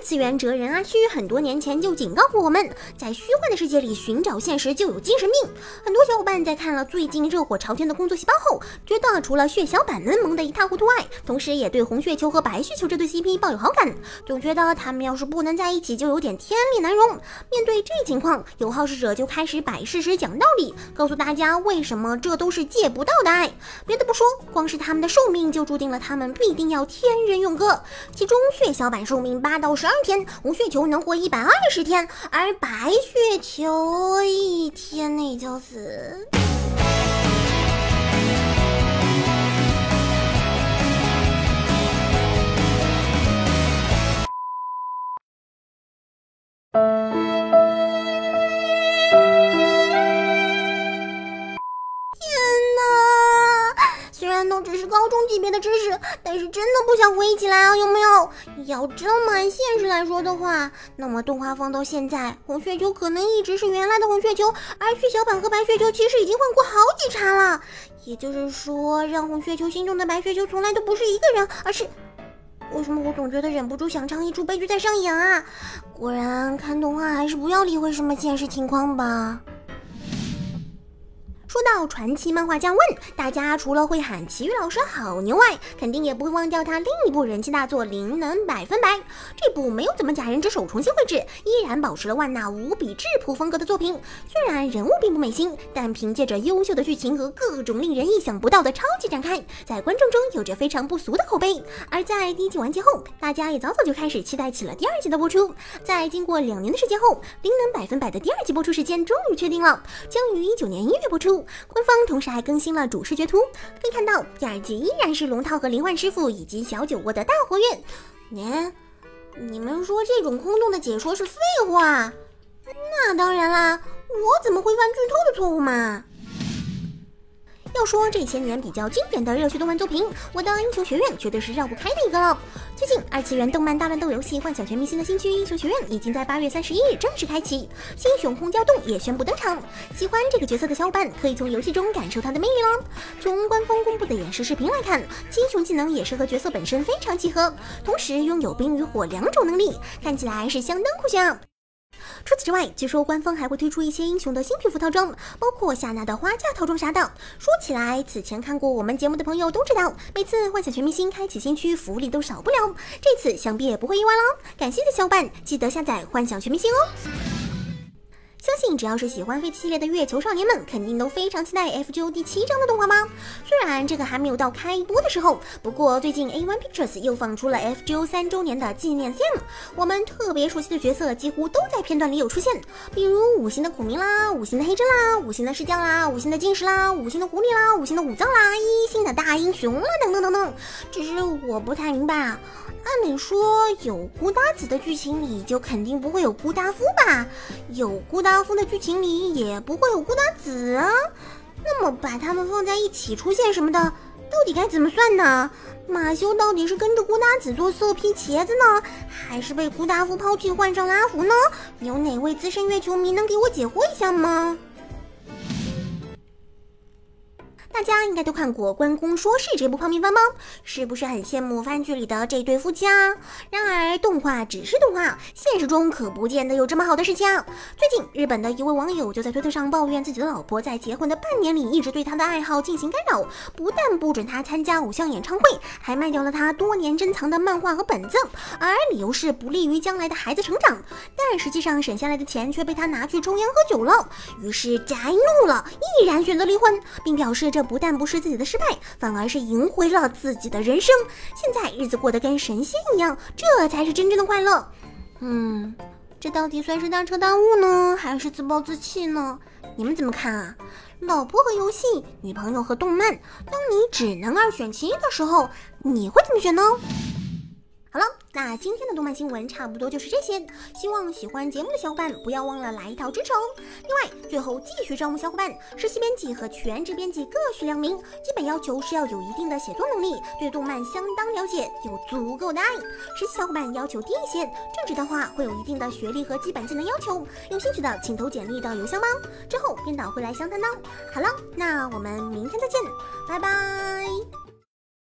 次元哲人阿虚很多年前就警告过我们，在虚幻的世界里寻找现实就有精神病。很多小伙伴在看了最近热火朝天的工作细胞后，觉得除了血小板们萌的一塌糊涂外，同时也对红血球和白血球这对 CP 抱有好感，总觉得他们要是不能在一起，就有点天理难容。面对这情况，有好事者就开始摆事实、讲道理，告诉大家为什么这都是借不到的爱。别的不说，光是他们的寿命就注定了他们必定要天人永隔。其中血小板寿命八到十天，红血球能活一百二十天，而白血球一天内就死。级别的知识，但是真的不想回忆起来啊，有没有？要这么按现实来说的话，那么动画放到现在，红血球可能一直是原来的红血球，而血小板和白血球其实已经换过好几茬了。也就是说，让红血球心中的白血球从来都不是一个人，而是……为什么我总觉得忍不住想唱一出悲剧在上演啊？果然，看动画还是不要理会什么现实情况吧。说到传奇漫画家问，大家除了会喊奇遇老师好牛外，肯定也不会忘掉他另一部人气大作《灵能百分百》。这部没有怎么假人之手重新绘制，依然保持了万纳无比质朴风格的作品。虽然人物并不美心，但凭借着优秀的剧情和各种令人意想不到的超级展开，在观众中有着非常不俗的口碑。而在第一季完结后，大家也早早就开始期待起了第二季的播出。在经过两年的时间后，《灵能百分百》的第二季播出时间终于确定了，将于一九年一月播出。官方同时还更新了主视觉图，可以看到第二季依然是龙套和灵幻师傅以及小酒窝的大活跃。嗯，你们说这种空洞的解说是废话？那当然啦，我怎么会犯剧透的错误嘛？要说这些年比较经典的热血动漫作品，我的英雄学院绝对是绕不开的一个了。最近，二次元动漫大乱斗游戏《幻想全明星》的新区英雄学院已经在八月三十一日正式开启，新雄空调洞也宣布登场。喜欢这个角色的小伙伴可以从游戏中感受他的魅力了。从官方公布的演示视频来看，新英雄技能也是和角色本身非常契合，同时拥有冰与火两种能力，看起来是相当酷炫。除此之外，据说官方还会推出一些英雄的新皮肤套装，包括夏娜的花嫁套装啥的。说起来，此前看过我们节目的朋友都知道，每次幻想全明星开启新区，福利都少不了。这次想必也不会意外了。感兴趣的小伙伴记得下载幻想全明星哦。相信只要是喜欢飞系列的月球少年们，肯定都非常期待 FGO 第七章的动画吗？虽然这个还没有到开播的时候，不过最近 A1 Pictures 又放出了 FGO 三周年的纪念 CM，我们特别熟悉的角色几乎都在片段里有出现，比如五星的孔明啦，五星的黑针啦，五星的石匠啦，五星的金石啦，五星的狐狸啦，五星的武藏啦，一星的大英雄啦，等等等等。只是我不太明白啊。按理说有孤达子的剧情里就肯定不会有孤达夫吧？有孤阿夫的剧情里也不会有孤达子啊。那么把他们放在一起出现什么的，到底该怎么算呢？马修到底是跟着孤达子做色批茄子呢，还是被孤达夫抛弃换上拉福呢？有哪位资深月球迷能给我解惑一下吗？大家应该都看过《关公说事》这部泡面番吧？是不是很羡慕番剧里的这对夫妻啊？然而动画只是动画，现实中可不见得有这么好的事情啊。最近，日本的一位网友就在推特上抱怨自己的老婆在结婚的半年里一直对他的爱好进行干扰，不但不准他参加偶像演唱会，还卖掉了他多年珍藏的漫画和本子，而理由是不利于将来的孩子成长。但实际上省下来的钱却被他拿去抽烟喝酒了，于是宅怒了，毅然选择离婚，并表示这。不但不是自己的失败，反而是赢回了自己的人生。现在日子过得跟神仙一样，这才是真正的快乐。嗯，这到底算是大彻大悟呢，还是自暴自弃呢？你们怎么看啊？老婆和游戏，女朋友和动漫，当你只能二选其一的时候，你会怎么选呢？好了，那今天的动漫新闻差不多就是这些。希望喜欢节目的小伙伴不要忘了来一套支持哦。另外，最后继续招募小伙伴，实习编辑和全职编辑各需两名。基本要求是要有一定的写作能力，对动漫相当了解，有足够的爱。实习小伙伴要求低一些，正职的话会有一定的学历和基本技能要求。有兴趣的请投简历到邮箱吧，之后编导会来详谈的。好了，那我们明天再见，拜拜。